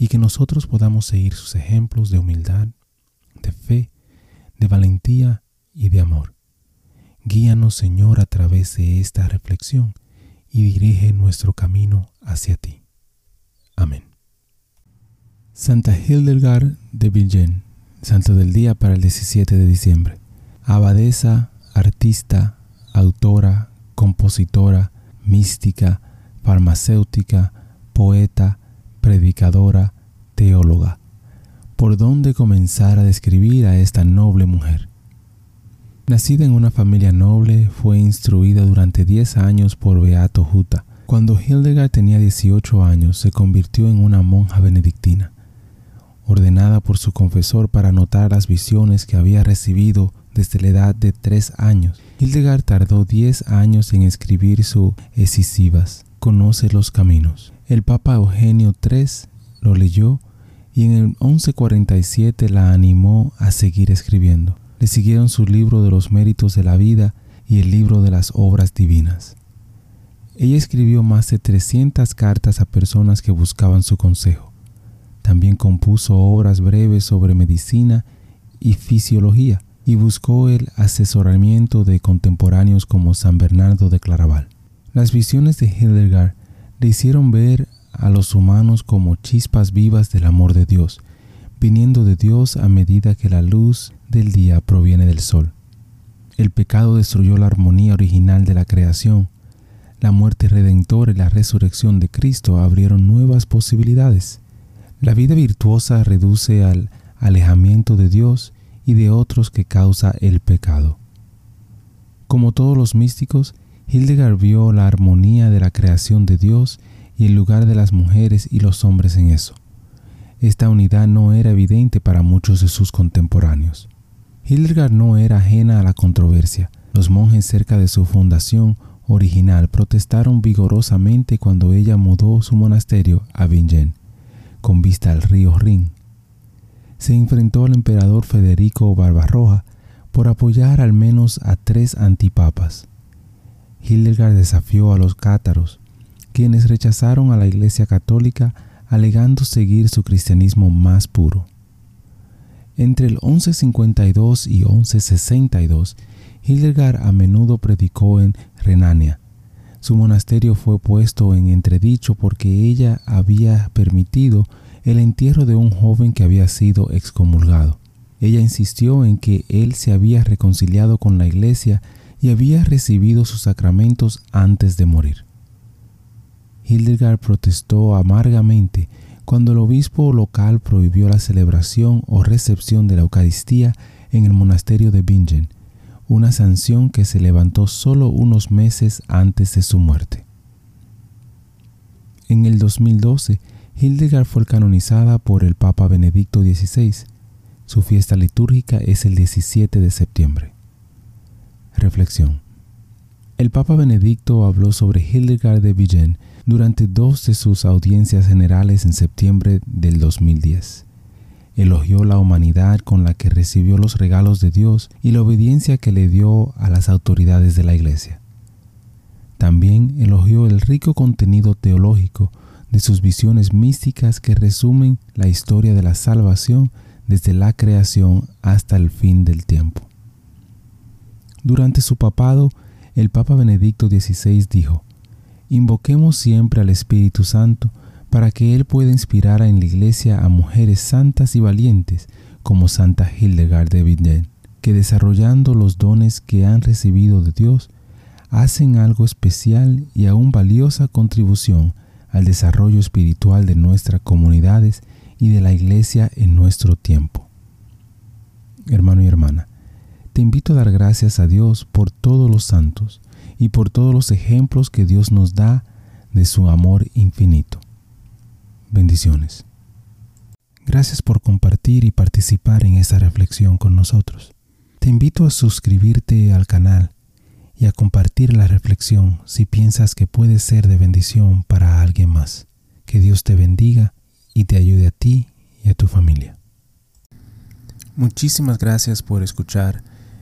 y que nosotros podamos seguir sus ejemplos de humildad, de fe, de valentía y de amor. Guíanos, Señor, a través de esta reflexión y dirige nuestro camino hacia ti. Amén. Santa Hildegard de Bingen, Santo del Día para el 17 de diciembre. Abadesa, artista, autora, compositora, mística, farmacéutica, poeta, predicadora, teóloga. ¿Por dónde comenzar a describir a esta noble mujer? Nacida en una familia noble, fue instruida durante 10 años por Beato Juta. Cuando Hildegard tenía 18 años, se convirtió en una monja benedictina, ordenada por su confesor para anotar las visiones que había recibido desde la edad de tres años. Hildegard tardó diez años en escribir su Escisivas, Conoce los Caminos. El Papa Eugenio III lo leyó y en el 1147 la animó a seguir escribiendo. Le siguieron su libro de los méritos de la vida y el libro de las obras divinas. Ella escribió más de 300 cartas a personas que buscaban su consejo. También compuso obras breves sobre medicina y fisiología y buscó el asesoramiento de contemporáneos como San Bernardo de Claraval. Las visiones de Hildegard le hicieron ver a los humanos como chispas vivas del amor de Dios, viniendo de Dios a medida que la luz del día proviene del sol. El pecado destruyó la armonía original de la creación. La muerte redentora y la resurrección de Cristo abrieron nuevas posibilidades. La vida virtuosa reduce al alejamiento de Dios y de otros que causa el pecado. Como todos los místicos, Hildegard vio la armonía de la creación de Dios y el lugar de las mujeres y los hombres en eso. Esta unidad no era evidente para muchos de sus contemporáneos. Hildegard no era ajena a la controversia. Los monjes cerca de su fundación original protestaron vigorosamente cuando ella mudó su monasterio a Bingen, con vista al río Rin se enfrentó al emperador Federico Barbarroja por apoyar al menos a tres antipapas. Hildegard desafió a los cátaros, quienes rechazaron a la Iglesia Católica alegando seguir su cristianismo más puro. Entre el 1152 y 1162, Hildegard a menudo predicó en Renania. Su monasterio fue puesto en entredicho porque ella había permitido el entierro de un joven que había sido excomulgado. Ella insistió en que él se había reconciliado con la iglesia y había recibido sus sacramentos antes de morir. Hildegard protestó amargamente cuando el obispo local prohibió la celebración o recepción de la Eucaristía en el monasterio de Bingen, una sanción que se levantó solo unos meses antes de su muerte. En el 2012, Hildegard fue canonizada por el Papa Benedicto XVI. Su fiesta litúrgica es el 17 de septiembre. Reflexión. El Papa Benedicto habló sobre Hildegard de Bingen durante dos de sus audiencias generales en septiembre del 2010. Elogió la humanidad con la que recibió los regalos de Dios y la obediencia que le dio a las autoridades de la Iglesia. También elogió el rico contenido teológico de sus visiones místicas que resumen la historia de la salvación desde la creación hasta el fin del tiempo. Durante su papado, el Papa Benedicto XVI dijo, Invoquemos siempre al Espíritu Santo para que Él pueda inspirar en la iglesia a mujeres santas y valientes como Santa Hildegard de Bingen, que desarrollando los dones que han recibido de Dios, hacen algo especial y aún valiosa contribución al desarrollo espiritual de nuestras comunidades y de la iglesia en nuestro tiempo. Hermano y hermana, te invito a dar gracias a Dios por todos los santos y por todos los ejemplos que Dios nos da de su amor infinito. Bendiciones. Gracias por compartir y participar en esta reflexión con nosotros. Te invito a suscribirte al canal y a compartir la reflexión si piensas que puede ser de bendición para alguien más. Que Dios te bendiga y te ayude a ti y a tu familia. Muchísimas gracias por escuchar